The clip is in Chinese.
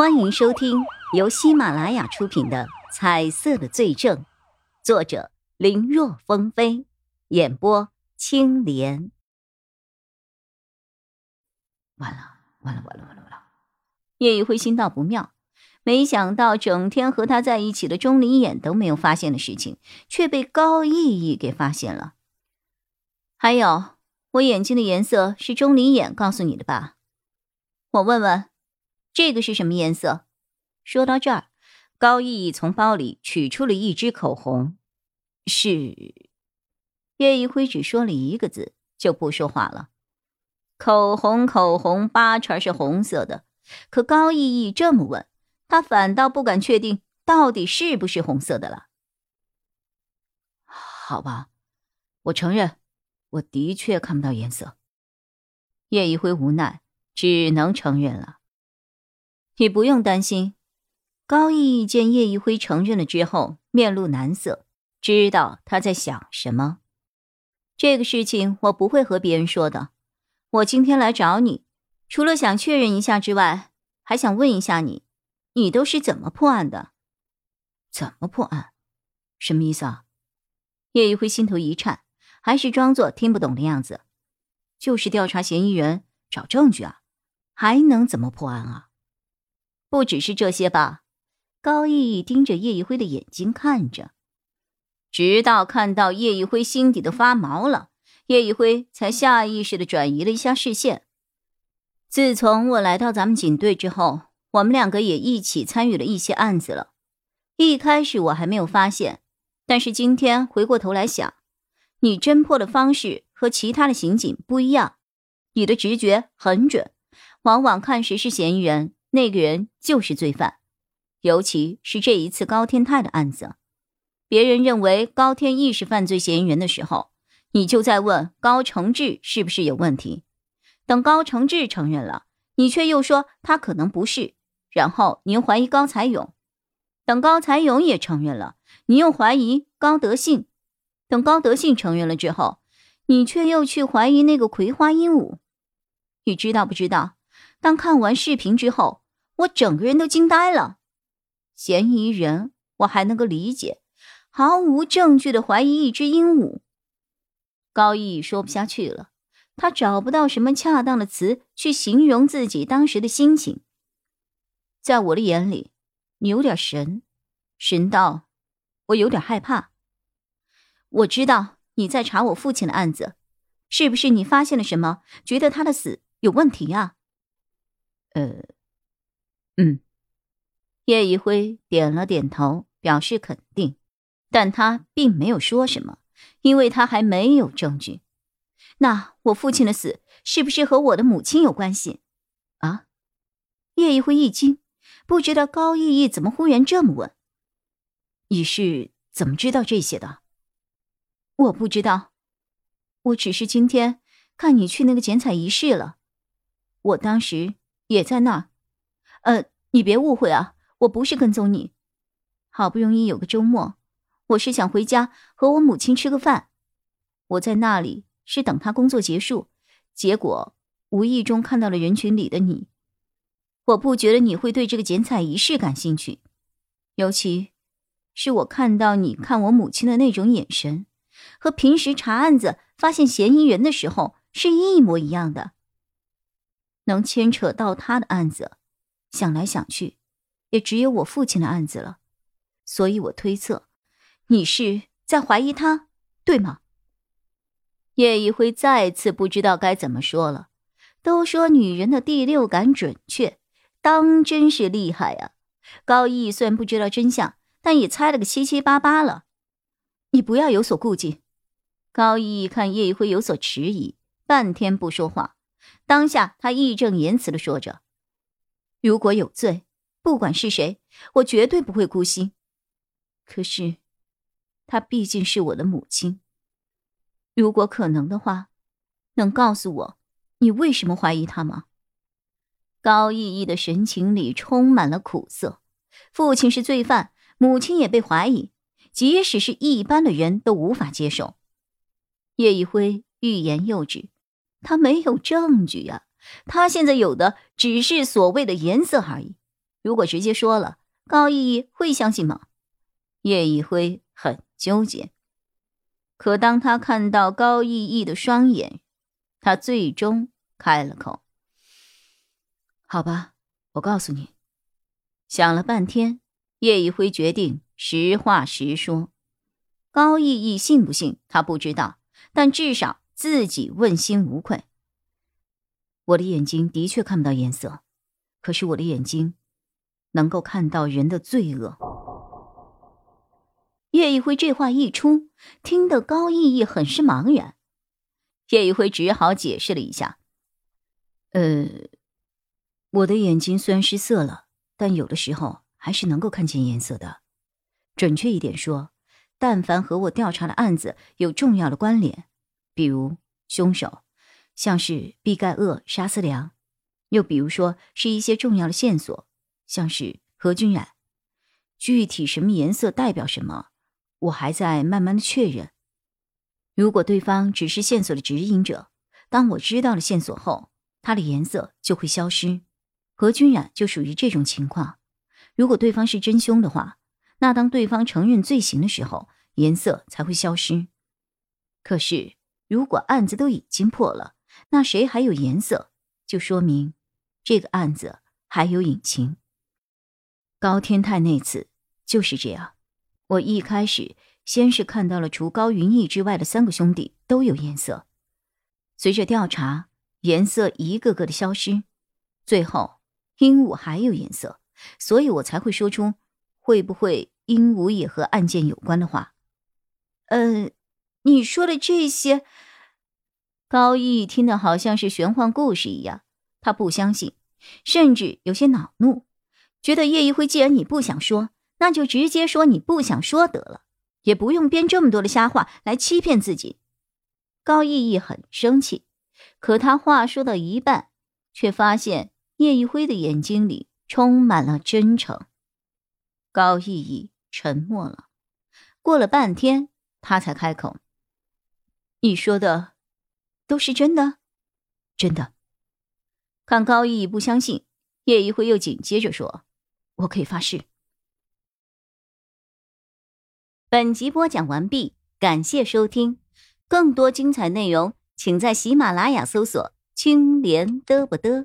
欢迎收听由喜马拉雅出品的《彩色的罪证》，作者林若风飞，演播青莲。完了，完了，完了，完了，完了！叶一辉心道不妙，没想到整天和他在一起的钟离眼都没有发现的事情，却被高逸逸给发现了。还有，我眼睛的颜色是钟离眼告诉你的吧？我问问。这个是什么颜色？说到这儿，高逸逸从包里取出了一支口红。是叶一辉只说了一个字，就不说话了。口红，口红，八成是红色的。可高逸逸这么问，他反倒不敢确定到底是不是红色的了。好吧，我承认，我的确看不到颜色。叶一辉无奈，只能承认了。你不用担心，高毅见叶一辉承认了之后，面露难色，知道他在想什么。这个事情我不会和别人说的。我今天来找你，除了想确认一下之外，还想问一下你，你都是怎么破案的？怎么破案？什么意思啊？叶一辉心头一颤，还是装作听不懂的样子。就是调查嫌疑人，找证据啊，还能怎么破案啊？不只是这些吧，高逸逸盯着叶一辉的眼睛看着，直到看到叶一辉心底都发毛了，叶一辉才下意识的转移了一下视线。自从我来到咱们警队之后，我们两个也一起参与了一些案子了。一开始我还没有发现，但是今天回过头来想，你侦破的方式和其他的刑警不一样，你的直觉很准，往往看谁是嫌疑人。那个人就是罪犯，尤其是这一次高天泰的案子，别人认为高天意是犯罪嫌疑人的时候，你就在问高承志是不是有问题。等高承志承认了，你却又说他可能不是，然后你又怀疑高才勇。等高才勇也承认了，你又怀疑高德信。等高德信承认了之后，你却又去怀疑那个葵花鹦鹉。你知道不知道？当看完视频之后。我整个人都惊呆了，嫌疑人我还能够理解，毫无证据的怀疑一只鹦鹉。高毅说不下去了，他找不到什么恰当的词去形容自己当时的心情。在我的眼里，你有点神，神到我有点害怕。我知道你在查我父亲的案子，是不是你发现了什么，觉得他的死有问题啊？呃。嗯，叶一辉点了点头，表示肯定，但他并没有说什么，因为他还没有证据。那我父亲的死是不是和我的母亲有关系？啊？叶一辉一惊，不知道高逸逸怎么忽然这么问。你是怎么知道这些的？我不知道，我只是今天看你去那个剪彩仪式了，我当时也在那儿。呃，你别误会啊，我不是跟踪你。好不容易有个周末，我是想回家和我母亲吃个饭。我在那里是等她工作结束，结果无意中看到了人群里的你。我不觉得你会对这个剪彩仪式感兴趣，尤其是我看到你看我母亲的那种眼神，和平时查案子发现嫌疑人的时候是一模一样的。能牵扯到他的案子。想来想去，也只有我父亲的案子了，所以我推测，你是在怀疑他，对吗？叶一辉再次不知道该怎么说了。都说女人的第六感准确，当真是厉害啊！高毅虽然不知道真相，但也猜了个七七八八了。你不要有所顾忌。高毅看叶一辉有所迟疑，半天不说话，当下他义正言辞的说着。如果有罪，不管是谁，我绝对不会姑息。可是，她毕竟是我的母亲。如果可能的话，能告诉我你为什么怀疑她吗？高逸逸的神情里充满了苦涩。父亲是罪犯，母亲也被怀疑，即使是一般的人都无法接受。叶一辉欲言又止，他没有证据呀。他现在有的只是所谓的颜色而已，如果直接说了，高逸逸会相信吗？叶一辉很纠结。可当他看到高逸逸的双眼，他最终开了口：“好吧，我告诉你。”想了半天，叶一辉决定实话实说。高逸逸信不信他不知道，但至少自己问心无愧。我的眼睛的确看不到颜色，可是我的眼睛能够看到人的罪恶。叶一辉这话一出，听得高逸逸很是茫然。叶一辉只好解释了一下：“呃，我的眼睛虽然失色了，但有的时候还是能够看见颜色的。准确一点说。”但凡和我调查的案子有重要的关联，比如凶手像是毕盖厄杀思良，又比如说是一些重要的线索，像是何君染，具体什么颜色代表什么，我还在慢慢的确认。如果对方只是线索的指引者，当我知道了线索后，它的颜色就会消失。何君染就属于这种情况。如果对方是真凶的话。那当对方承认罪行的时候，颜色才会消失。可是，如果案子都已经破了，那谁还有颜色，就说明这个案子还有隐情。高天泰那次就是这样。我一开始先是看到了除高云逸之外的三个兄弟都有颜色，随着调查，颜色一个个的消失，最后鹦鹉还有颜色，所以我才会说出。会不会鹦鹉也和案件有关的话？呃，你说的这些，高毅听得好像是玄幻故事一样，他不相信，甚至有些恼怒，觉得叶一辉既然你不想说，那就直接说你不想说得了，也不用编这么多的瞎话来欺骗自己。高毅毅很生气，可他话说到一半，却发现叶一辉的眼睛里充满了真诚。高逸逸沉默了，过了半天，他才开口：“你说的都是真的？真的？”看高毅不相信，叶一辉又紧接着说：“我可以发誓。”本集播讲完毕，感谢收听，更多精彩内容，请在喜马拉雅搜索“青莲嘚不嘚”。